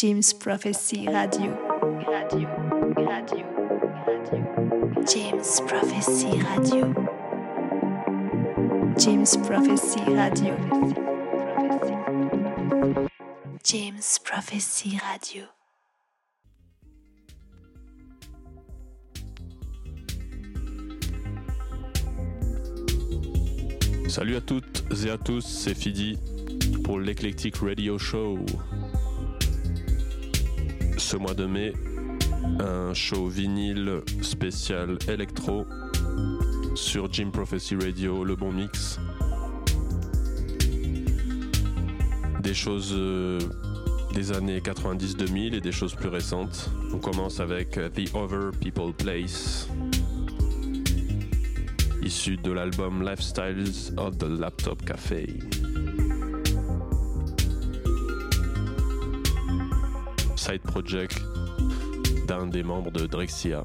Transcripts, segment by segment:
James Prophecy Radio. Radio, radio, radio. James Prophecy Radio. James Prophecy Radio. James Prophecy Radio. Salut à toutes et à tous, c'est Fidi pour l'Eclectic Radio Show. Ce mois de mai, un show vinyle spécial électro sur Jim Prophecy Radio, le bon mix. Des choses euh, des années 90-2000 et des choses plus récentes. On commence avec The Other People Place issu de l'album Lifestyles of the Laptop Café. Project d'un des membres de Drexia.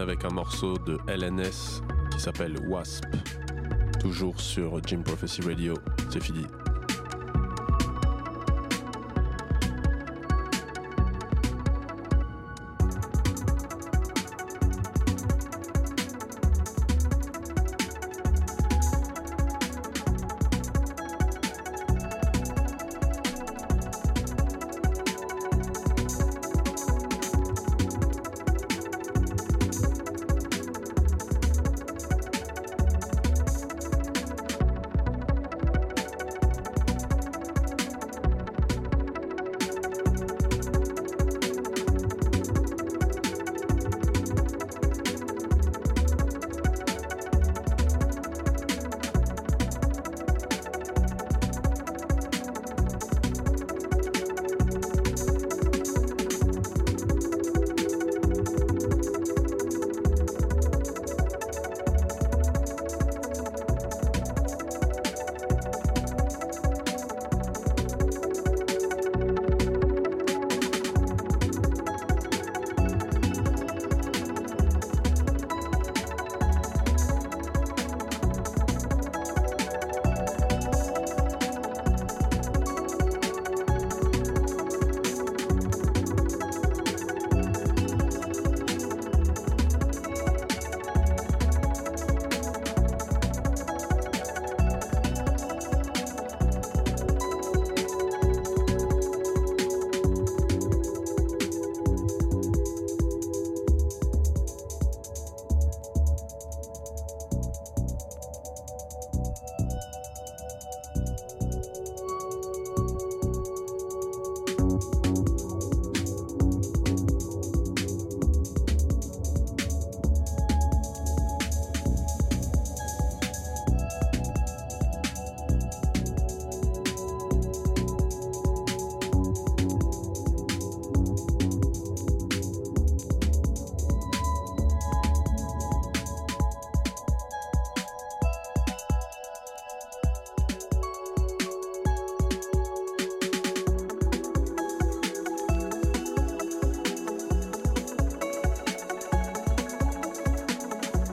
Avec un morceau de LNS qui s'appelle Wasp. Toujours sur Jim Prophecy Radio. C'est fini.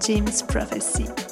James Prophecy.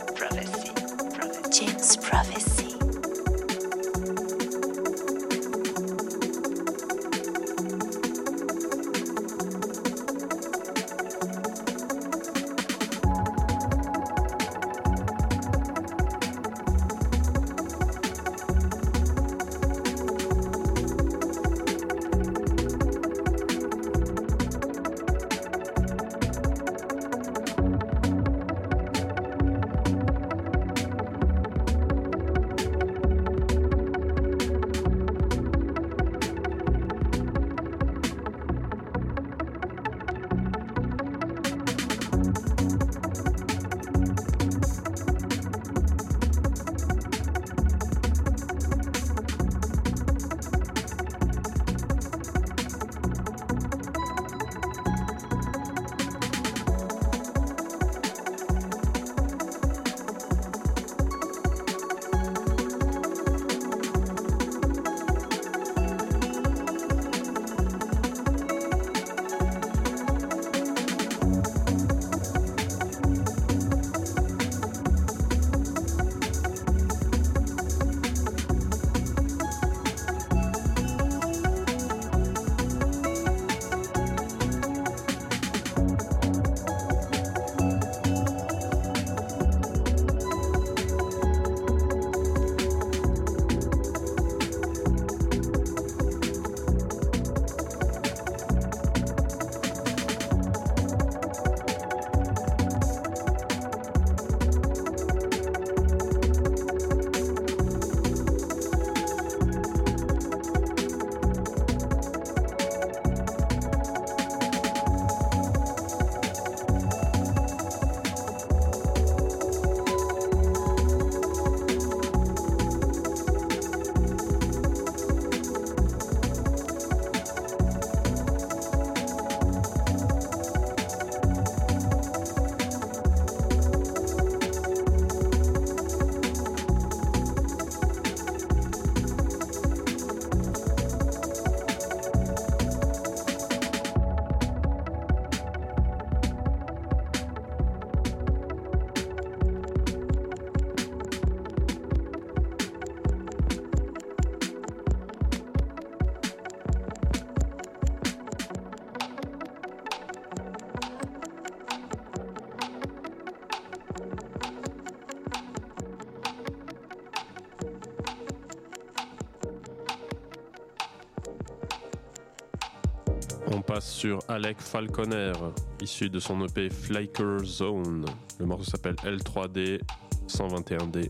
Sur Alec Falconer, issu de son EP Flicker Zone. Le morceau s'appelle L3D 121D.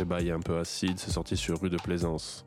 Le bail est un peu acide, c'est sorti sur rue de Plaisance.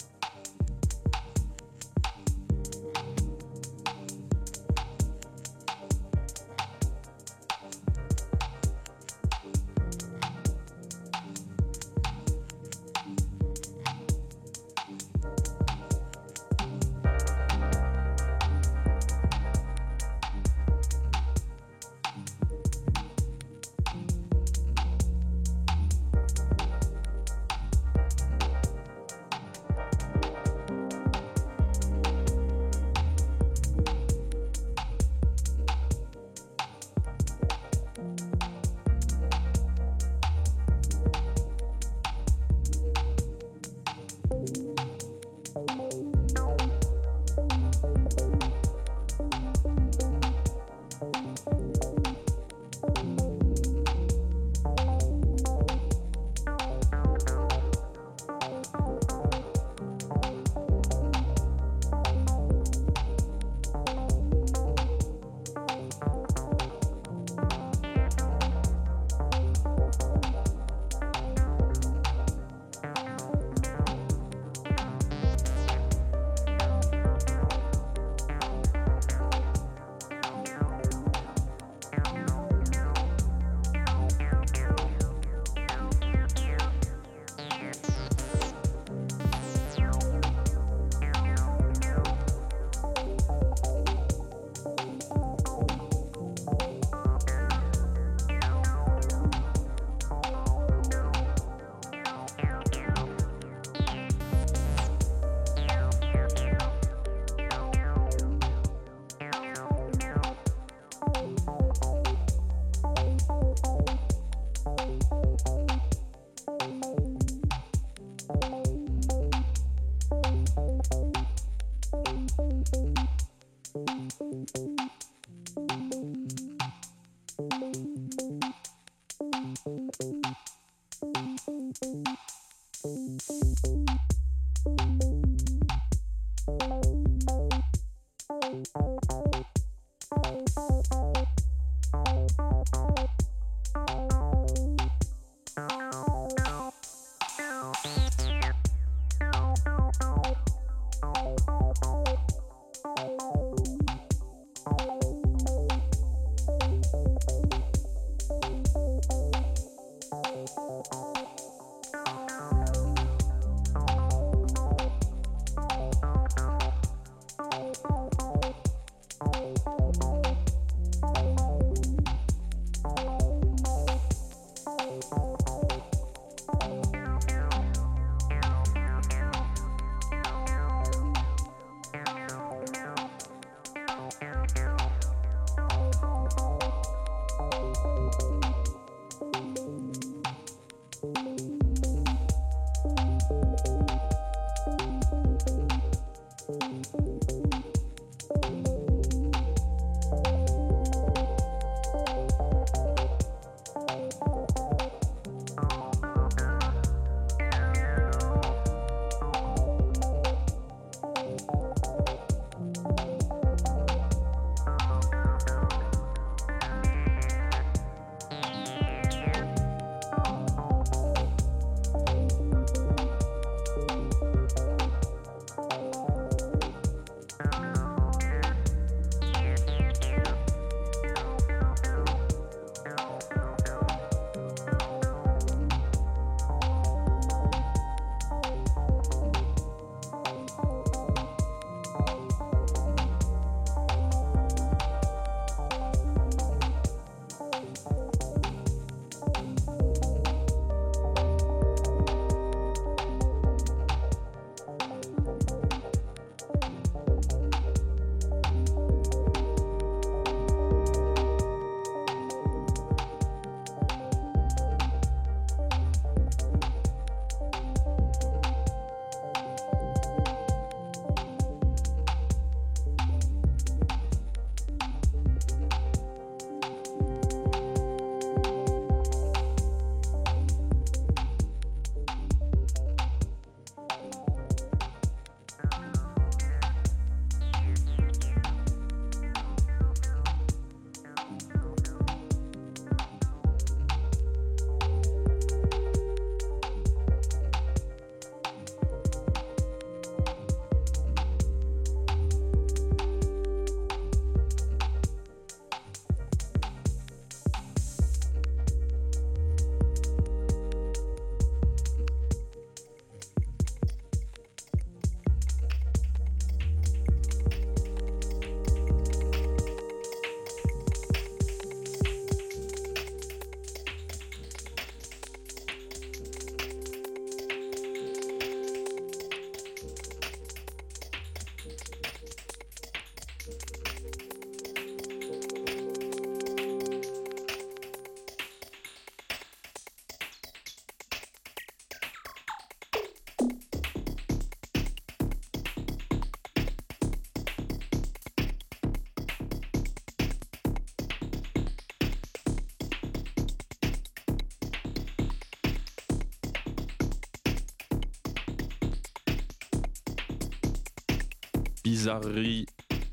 Bizarrerie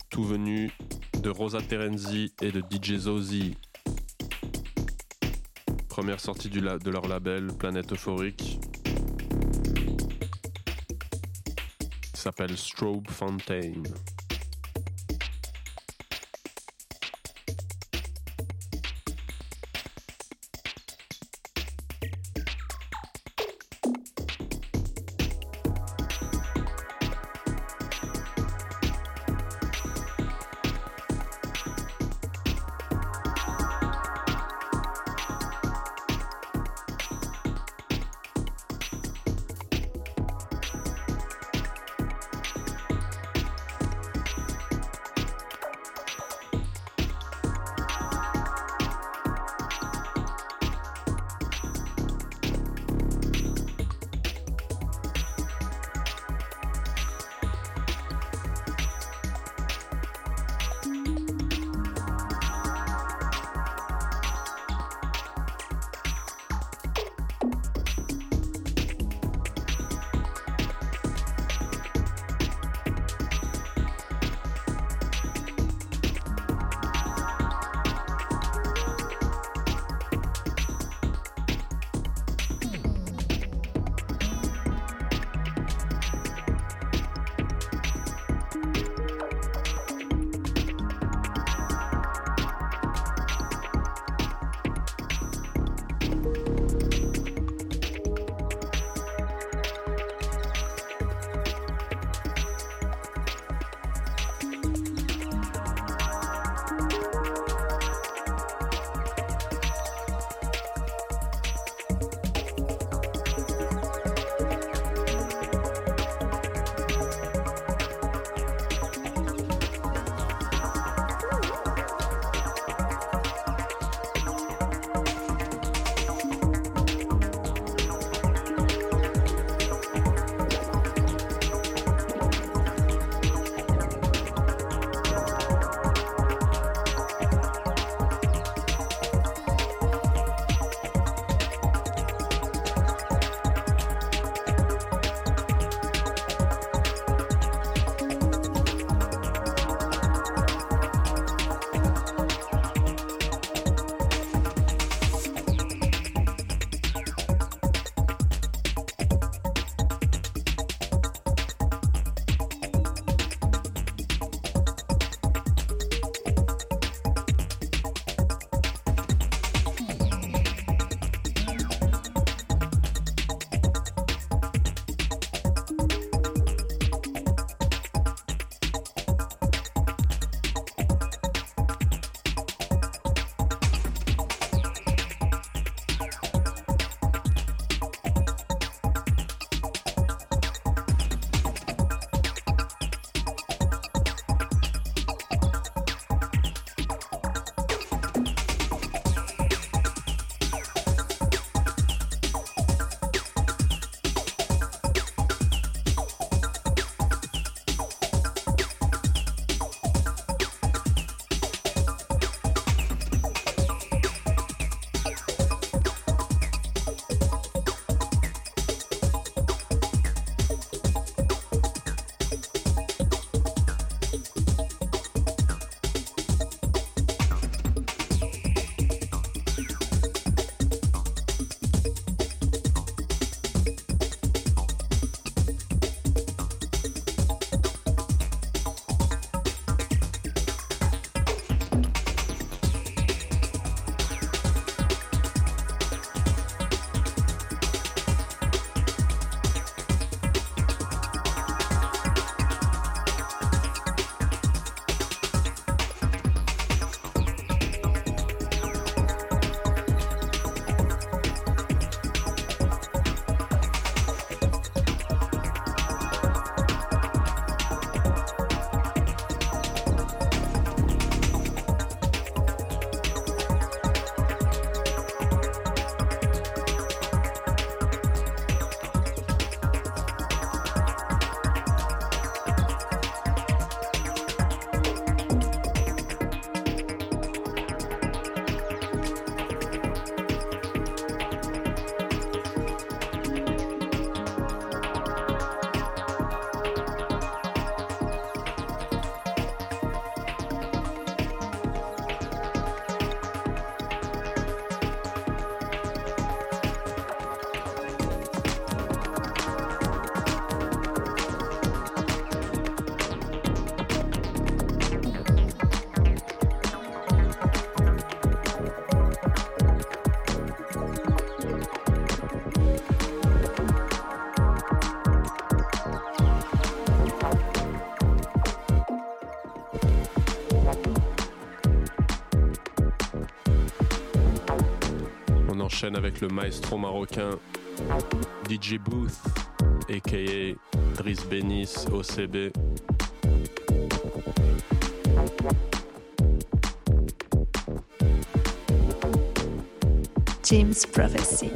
tout venu de Rosa Terenzi et de DJ Zozi. Première sortie de leur label Planète Euphorique. S'appelle Strobe Fountain. Avec le maestro marocain DJ Booth, aka Driss Benis, OCB. James. Prophecy.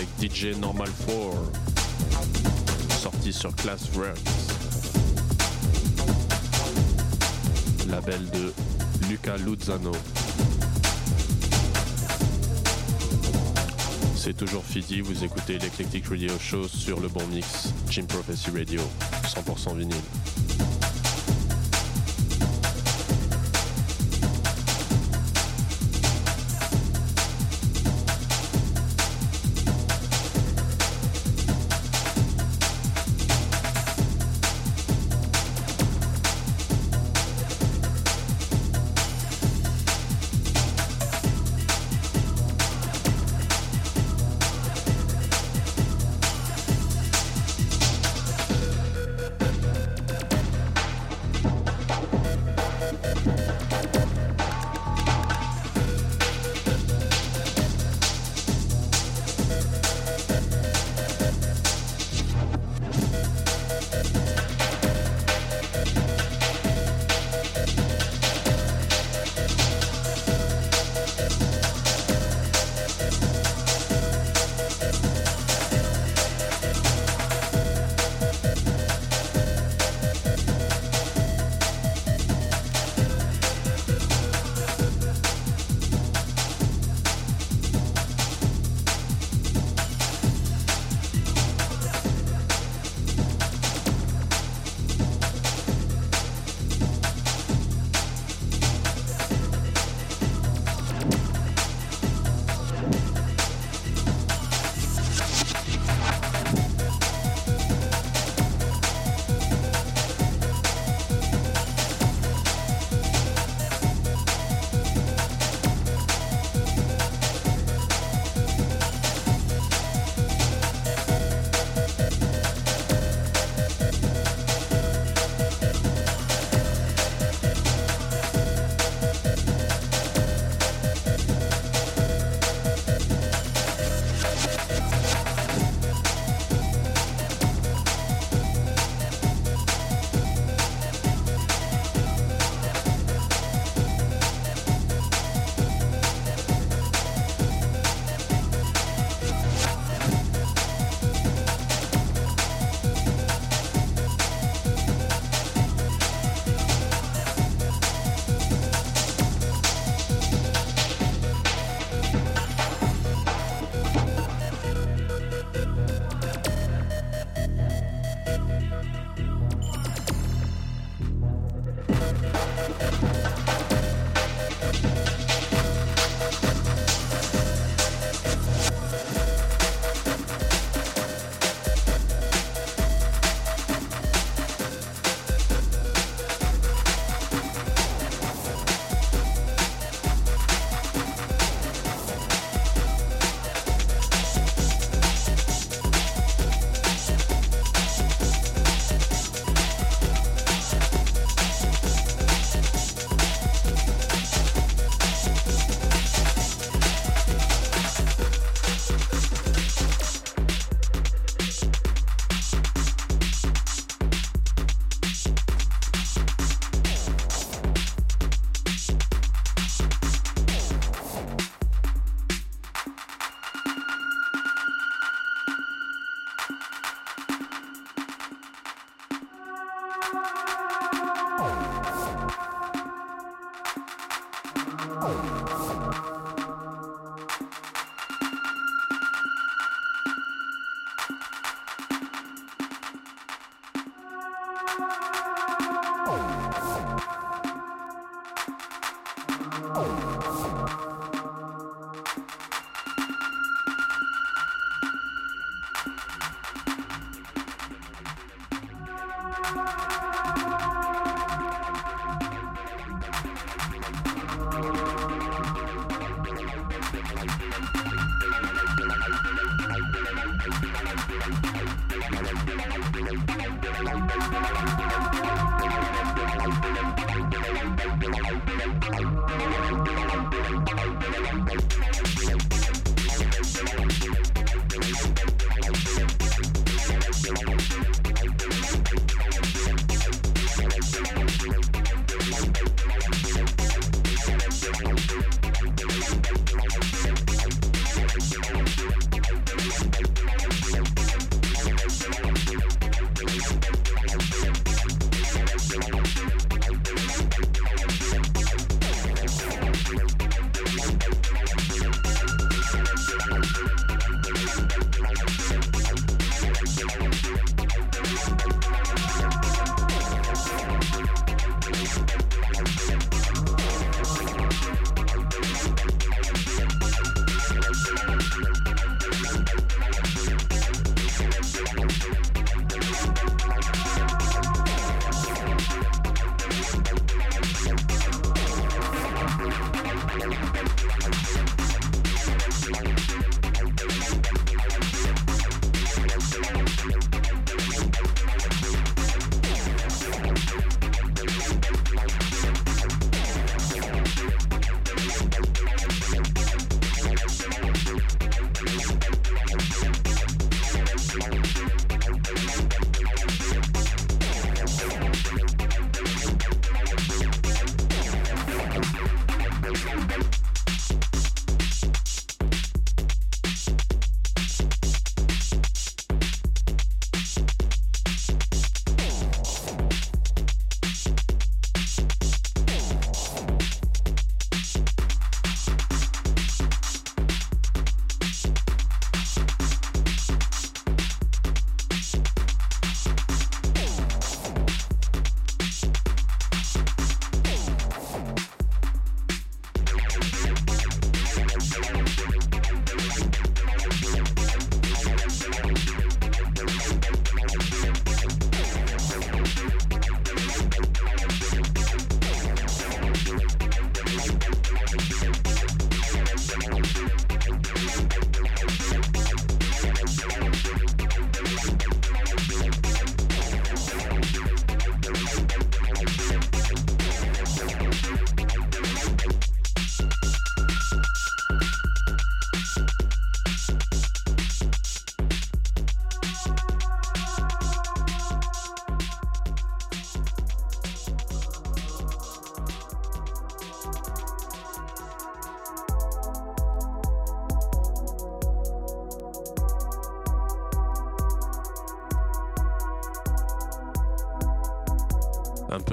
Avec DJ Normal 4, sorti sur Class Records, label de Luca Luzano. C'est toujours Fidi, vous écoutez l'Eclectic Radio Show sur le bon mix, Jim Prophecy Radio, 100% vinyle.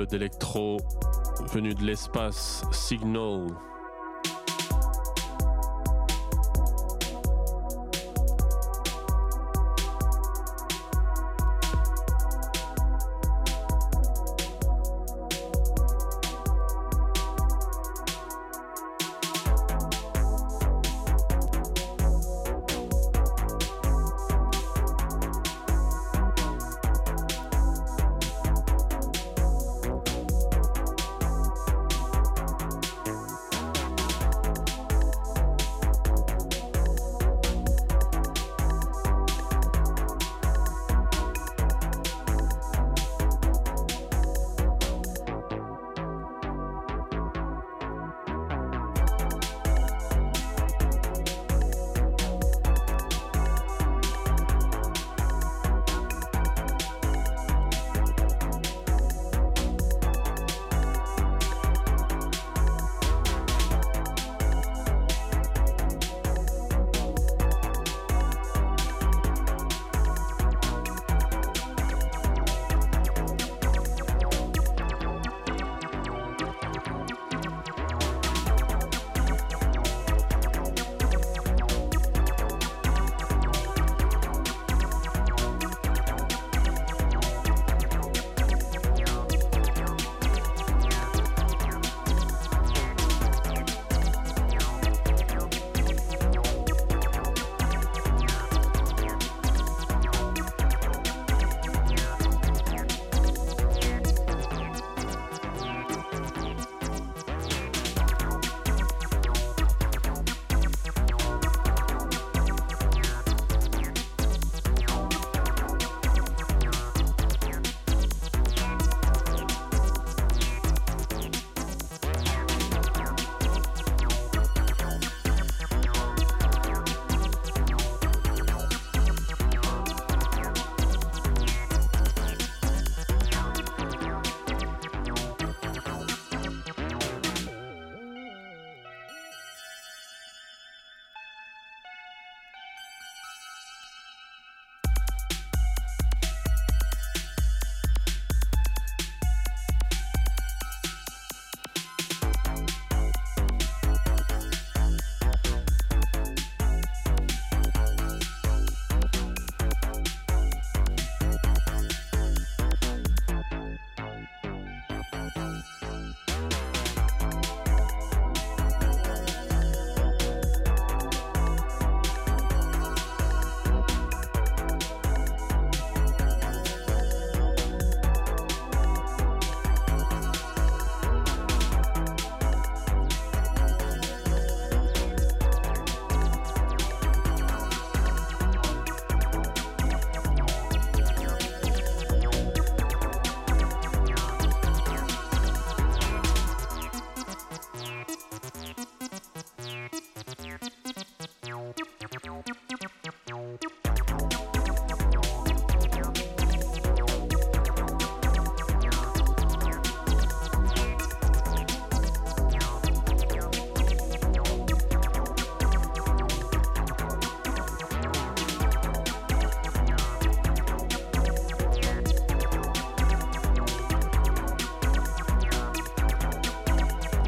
D'électro venu de l'espace, Signal.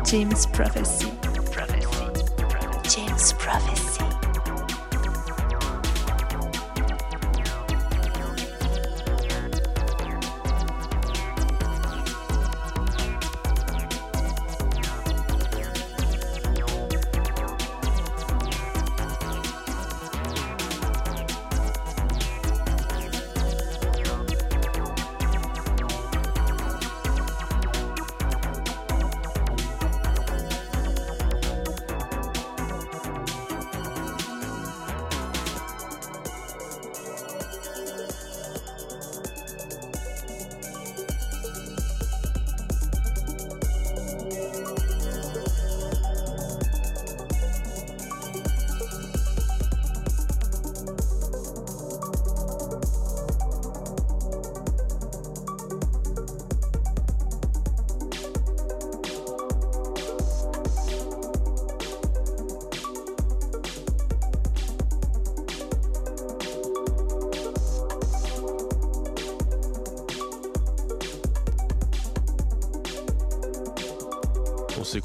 James Prophecy.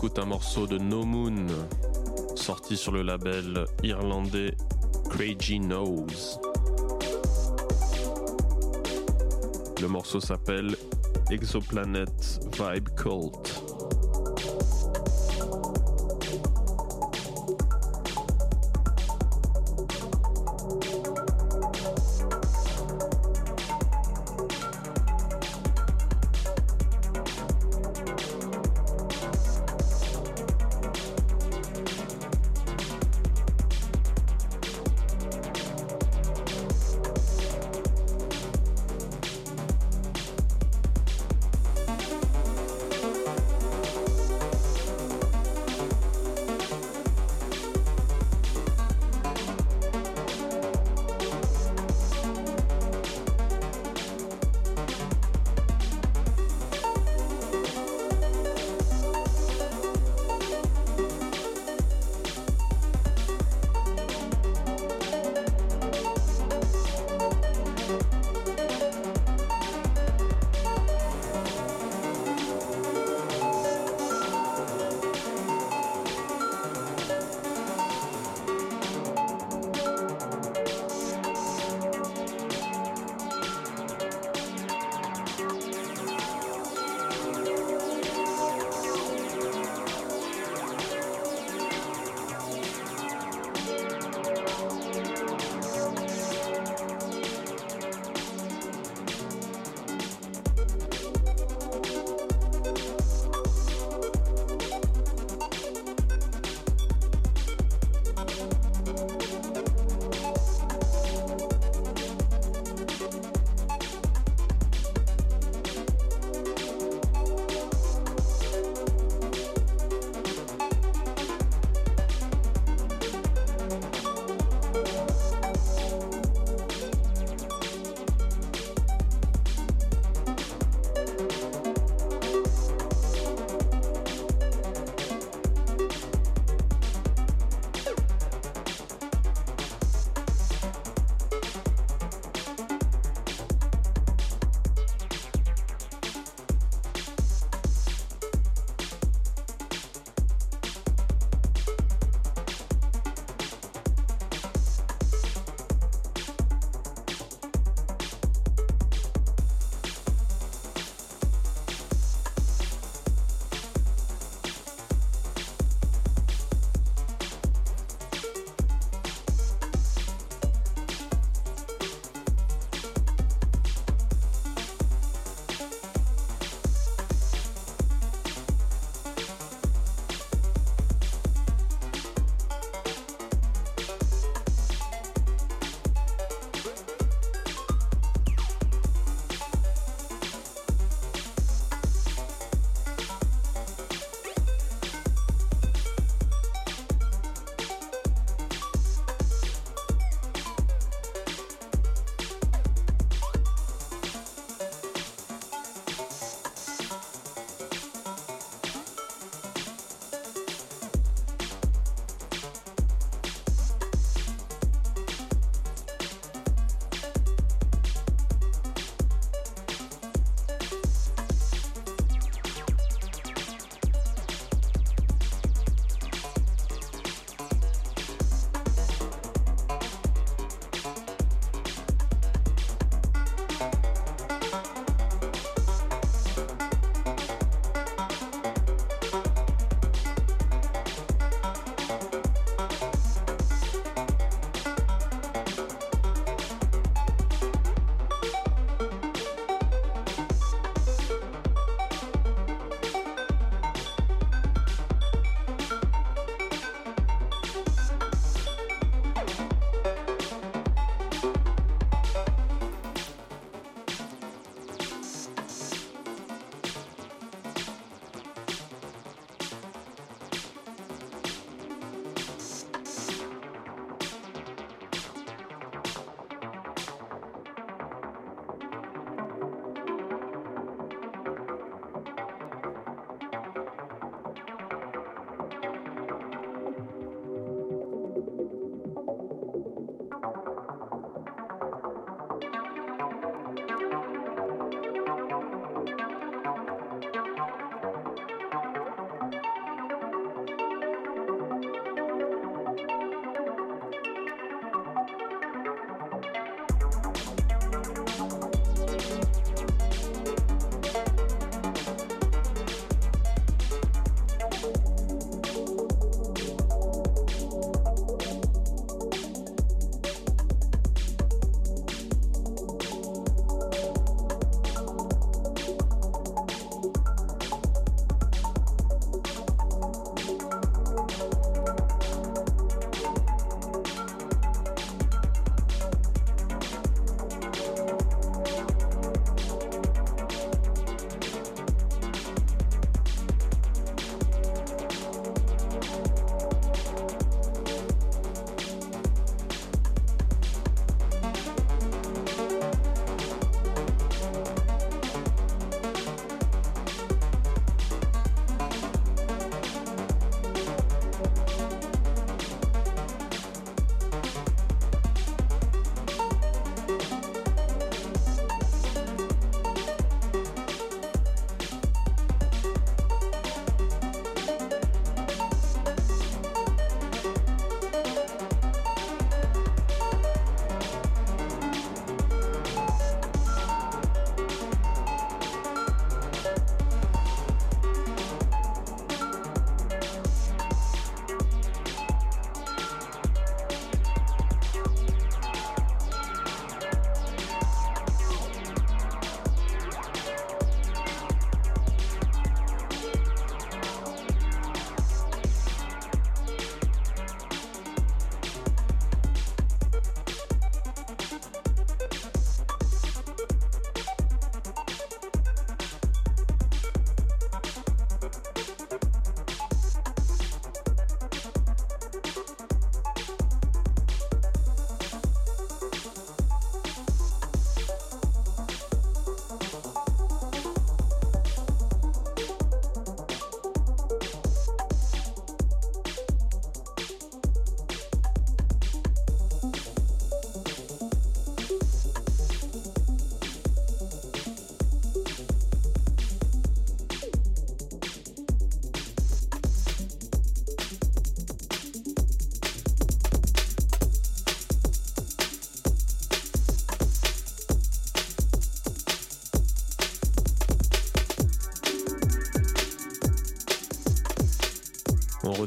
Un morceau de No Moon, sorti sur le label irlandais Crazy Nose. Le morceau s'appelle Exoplanet Vibe Cult.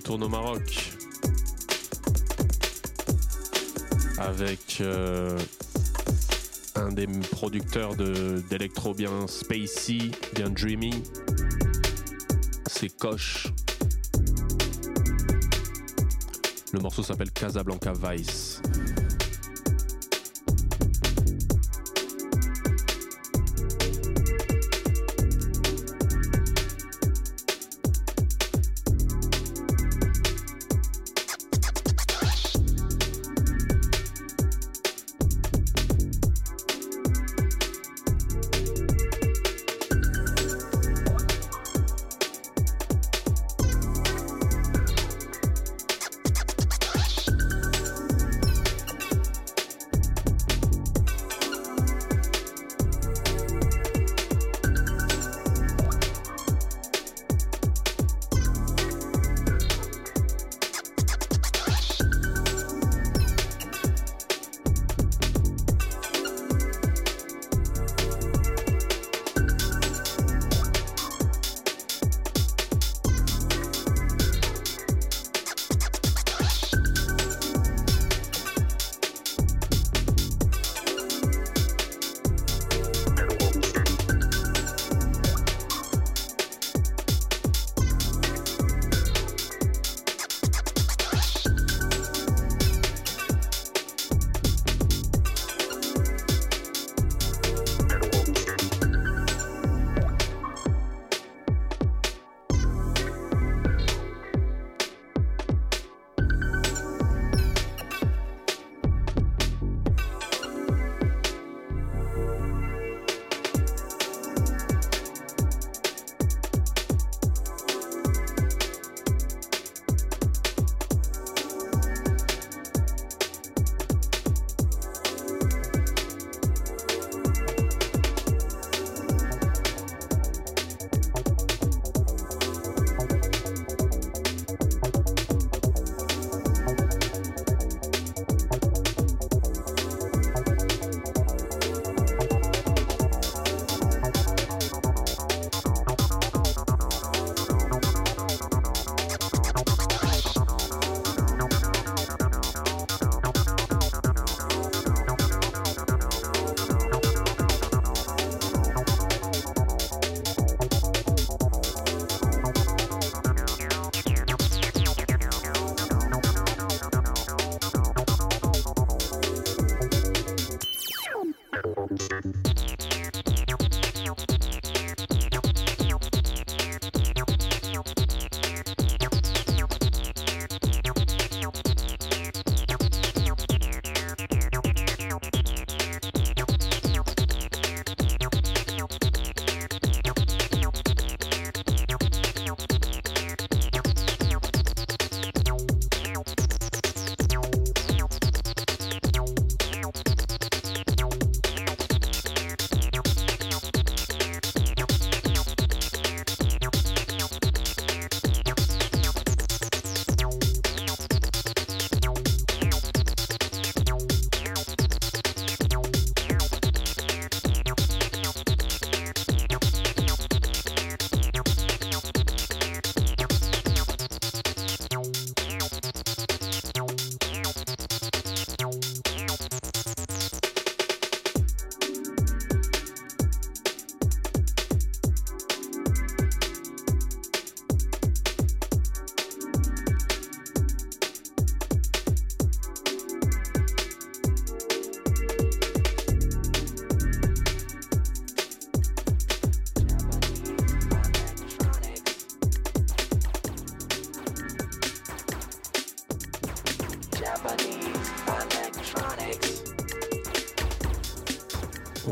Retourne au Maroc avec euh, un des producteurs d'électro bien spacey, bien dreamy. C'est Koch. Le morceau s'appelle Casablanca Vice.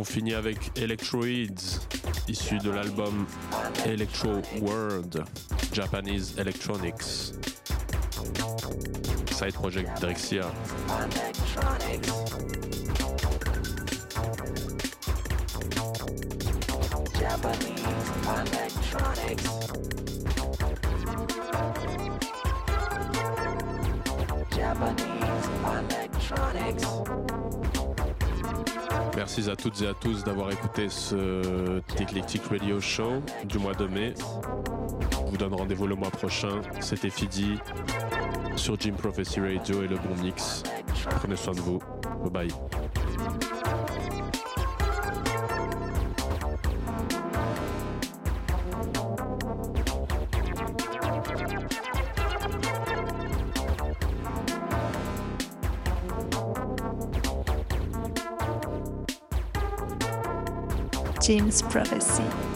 Finit avec Electroids, issu de l'album Electro World, Japanese Electronics. Side project Drexia. Japanese Electronics. Merci à toutes et à tous d'avoir écouté ce Eclectic Radio Show du mois de mai. vous donne rendez-vous le mois prochain. C'était Fidi sur Jim Prophecy Radio et le bon mix. Prenez soin de vous. Bye bye. James Prophecy.